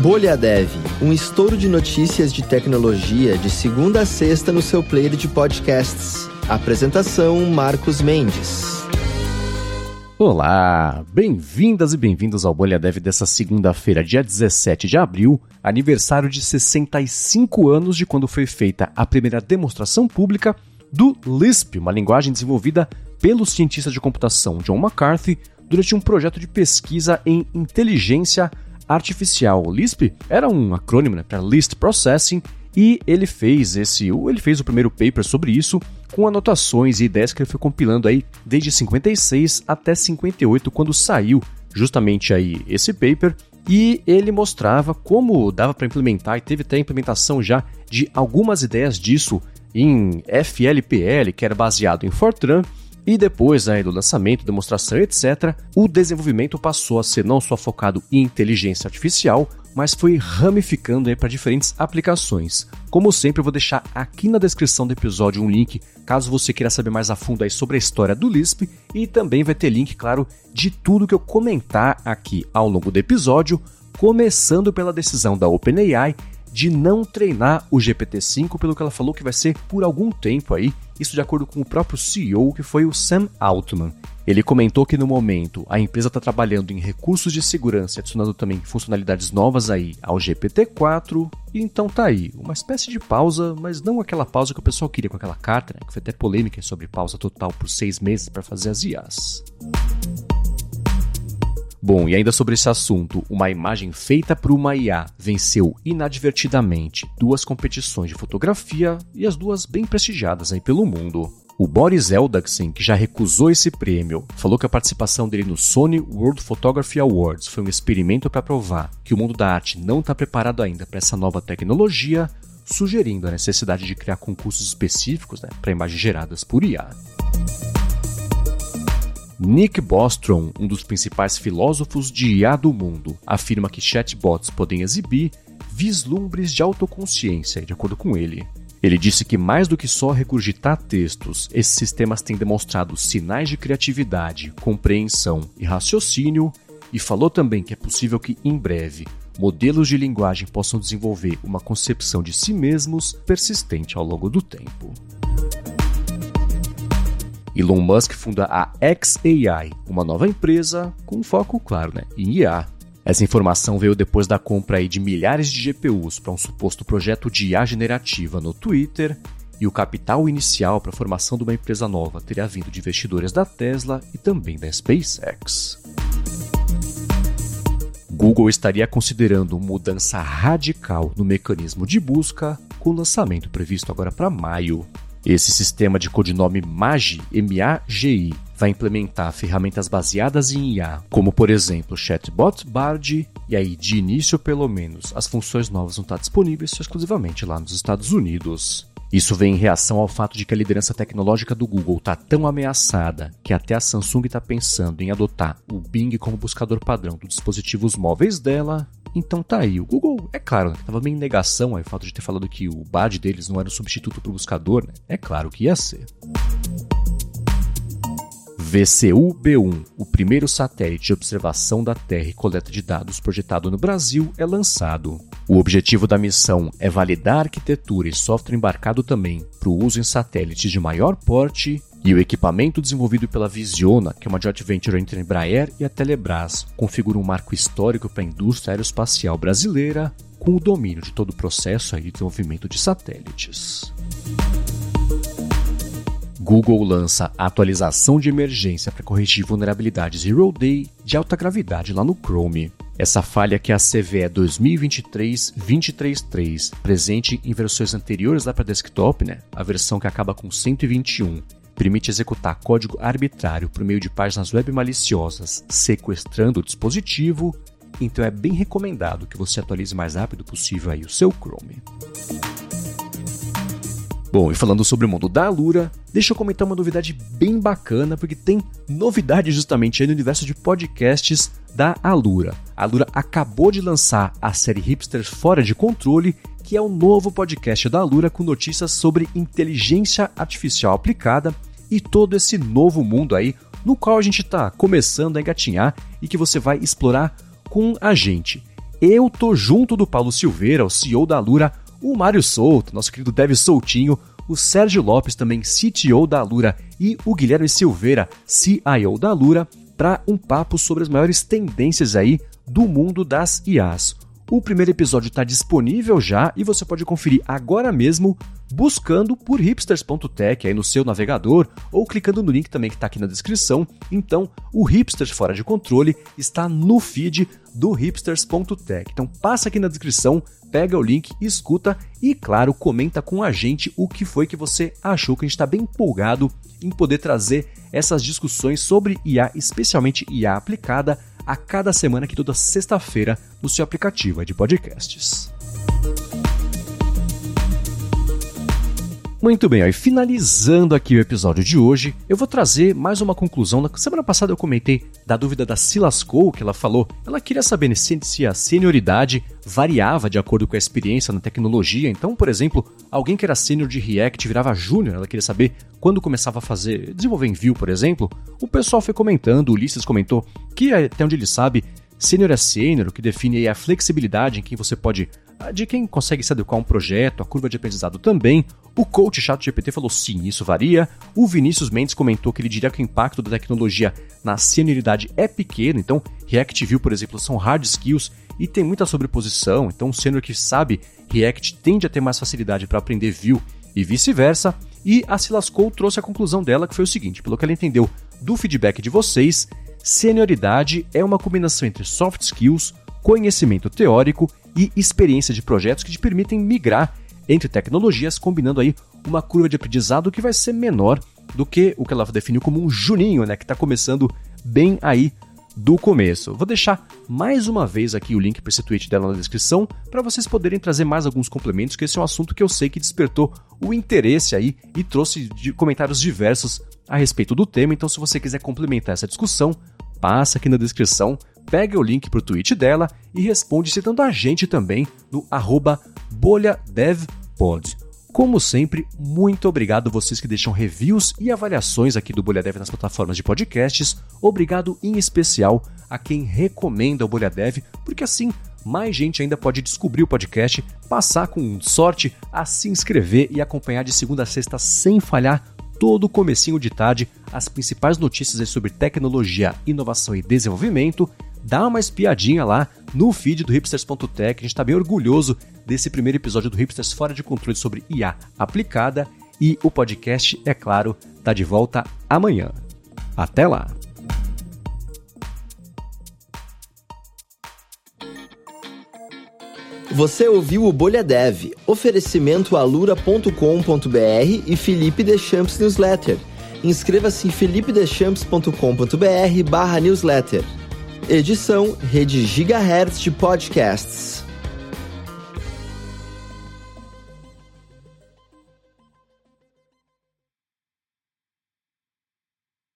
Bolha Dev, um estouro de notícias de tecnologia de segunda a sexta no seu player de podcasts. Apresentação Marcos Mendes. Olá, bem-vindas e bem-vindos ao Bolha Dev dessa segunda-feira, dia 17 de abril, aniversário de 65 anos de quando foi feita a primeira demonstração pública do Lisp, uma linguagem desenvolvida pelo cientista de computação John McCarthy durante um projeto de pesquisa em inteligência artificial. Lisp era um acrônimo né, para List Processing e ele fez esse, ele fez o primeiro paper sobre isso com anotações e ideias que ele foi compilando aí desde 56 até 58 quando saiu justamente aí esse paper e ele mostrava como dava para implementar e teve até a implementação já de algumas ideias disso em FLPL, que era baseado em Fortran, e depois aí do lançamento, demonstração, etc., o desenvolvimento passou a ser não só focado em inteligência artificial, mas foi ramificando para diferentes aplicações. Como sempre, eu vou deixar aqui na descrição do episódio um link, caso você queira saber mais a fundo aí sobre a história do Lisp, e também vai ter link, claro, de tudo que eu comentar aqui ao longo do episódio, começando pela decisão da OpenAI de não treinar o GPT-5, pelo que ela falou que vai ser por algum tempo aí, isso de acordo com o próprio CEO, que foi o Sam Altman. Ele comentou que no momento a empresa está trabalhando em recursos de segurança, adicionando também funcionalidades novas aí ao GPT-4, e então tá aí, uma espécie de pausa, mas não aquela pausa que o pessoal queria com aquela carta, né, que foi até polêmica sobre pausa total por seis meses para fazer as IAs. Bom, e ainda sobre esse assunto, uma imagem feita por uma IA venceu inadvertidamente duas competições de fotografia e as duas bem prestigiadas aí pelo mundo. O Boris Eldagsen, que já recusou esse prêmio, falou que a participação dele no Sony World Photography Awards foi um experimento para provar que o mundo da arte não está preparado ainda para essa nova tecnologia, sugerindo a necessidade de criar concursos específicos né, para imagens geradas por IA. Nick Bostrom, um dos principais filósofos de IA do mundo, afirma que chatbots podem exibir vislumbres de autoconsciência, de acordo com ele. Ele disse que mais do que só regurgitar textos, esses sistemas têm demonstrado sinais de criatividade, compreensão e raciocínio, e falou também que é possível que, em breve, modelos de linguagem possam desenvolver uma concepção de si mesmos persistente ao longo do tempo. Elon Musk funda a XAI, uma nova empresa com foco, claro, né, em IA. Essa informação veio depois da compra de milhares de GPUs para um suposto projeto de IA generativa no Twitter, e o capital inicial para a formação de uma empresa nova teria vindo de investidores da Tesla e também da SpaceX. Google estaria considerando mudança radical no mecanismo de busca, com o lançamento previsto agora para maio. Esse sistema de codinome MAGI, M-A-G-I, vai implementar ferramentas baseadas em IA, como por exemplo Chatbot Bard, e aí de início pelo menos as funções novas vão estar disponíveis exclusivamente lá nos Estados Unidos. Isso vem em reação ao fato de que a liderança tecnológica do Google está tão ameaçada que até a Samsung está pensando em adotar o Bing como buscador padrão dos dispositivos móveis dela. Então tá aí, o Google, é claro, estava bem em negação ao fato de ter falado que o BAD deles não era um substituto para o buscador, né? É claro que ia ser. VCU-B1, o primeiro satélite de observação da Terra e coleta de dados projetado no Brasil, é lançado. O objetivo da missão é validar arquitetura e software embarcado também para o uso em satélites de maior porte e o equipamento desenvolvido pela Visiona, que é uma joint venture entre a Embraer e a Telebrás, configura um marco histórico para a indústria aeroespacial brasileira, com o domínio de todo o processo de desenvolvimento de satélites. Google lança a atualização de emergência para corrigir vulnerabilidade Zero Day de alta gravidade lá no Chrome. Essa falha que é a CVE 2023-233, presente em versões anteriores lá para desktop, né? a versão que acaba com 121, permite executar código arbitrário por meio de páginas web maliciosas, sequestrando o dispositivo, então é bem recomendado que você atualize o mais rápido possível aí o seu Chrome. Bom, e falando sobre o mundo da Alura, deixa eu comentar uma novidade bem bacana, porque tem novidade justamente aí no universo de podcasts da Alura. A Alura acabou de lançar a série Hipsters Fora de Controle, que é o um novo podcast da Alura com notícias sobre inteligência artificial aplicada e todo esse novo mundo aí no qual a gente está começando a engatinhar e que você vai explorar com a gente. eu tô junto do Paulo Silveira, o CEO da Alura, o Mário Souto, nosso querido Dev Soutinho, o Sérgio Lopes, também CTO da Alura, e o Guilherme Silveira, CIO da Alura, para um papo sobre as maiores tendências aí do mundo das IAs. O primeiro episódio está disponível já e você pode conferir agora mesmo buscando por hipsters.tech aí no seu navegador ou clicando no link também que está aqui na descrição. Então, o Hipsters Fora de Controle está no feed do hipsters.tech. Então, passa aqui na descrição, pega o link, escuta e, claro, comenta com a gente o que foi que você achou, que a gente está bem empolgado em poder trazer essas discussões sobre IA, especialmente IA aplicada, a cada semana aqui toda sexta-feira no seu aplicativo de podcasts. Muito bem, e finalizando aqui o episódio de hoje, eu vou trazer mais uma conclusão. Na semana passada eu comentei da dúvida da Silas Cole, que ela falou. Ela queria saber se a senioridade variava de acordo com a experiência na tecnologia. Então, por exemplo, alguém que era sênior de React virava júnior, ela queria saber quando começava a fazer, desenvolver em Vue, por exemplo. O pessoal foi comentando, o Ulisses comentou que até onde ele sabe, Sênior é sênior, o que define a flexibilidade em quem você pode. de quem consegue se adequar a um projeto, a curva de aprendizado também. O coach chato GPT falou sim, isso varia. O Vinícius Mendes comentou que ele diria que o impacto da tecnologia na senioridade é pequeno, então React View, por exemplo, são hard skills e tem muita sobreposição, então o sênior que sabe React tende a ter mais facilidade para aprender Vue e vice-versa. E a Silas Cole trouxe a conclusão dela, que foi o seguinte: pelo que ela entendeu do feedback de vocês, Senioridade é uma combinação entre soft skills, conhecimento teórico e experiência de projetos que te permitem migrar entre tecnologias, combinando aí uma curva de aprendizado que vai ser menor do que o que ela definiu como um juninho, né, que está começando bem aí do começo. Vou deixar mais uma vez aqui o link para esse tweet dela na descrição para vocês poderem trazer mais alguns complementos, que esse é um assunto que eu sei que despertou o interesse aí e trouxe comentários diversos a respeito do tema. Então, se você quiser complementar essa discussão, passa aqui na descrição, pega o link para o tweet dela e responde citando a gente também no bolhadevpod. Como sempre, muito obrigado vocês que deixam reviews e avaliações aqui do Bolha Dev nas plataformas de podcasts. Obrigado em especial a quem recomenda o Bolha Dev, porque assim mais gente ainda pode descobrir o podcast, passar com sorte a se inscrever e acompanhar de segunda a sexta sem falhar todo o comecinho de tarde as principais notícias sobre tecnologia, inovação e desenvolvimento, dá uma espiadinha lá no feed do hipsters.tech. A gente está bem orgulhoso desse primeiro episódio do Hipsters Fora de Controle sobre IA aplicada e o podcast, é claro, está de volta amanhã. Até lá! Você ouviu o Bolha Dev, oferecimento alura.com.br e Felipe Deschamps Newsletter. Inscreva-se em felipedechamps.com.br barra newsletter. Edição Rede Gigahertz de Podcasts.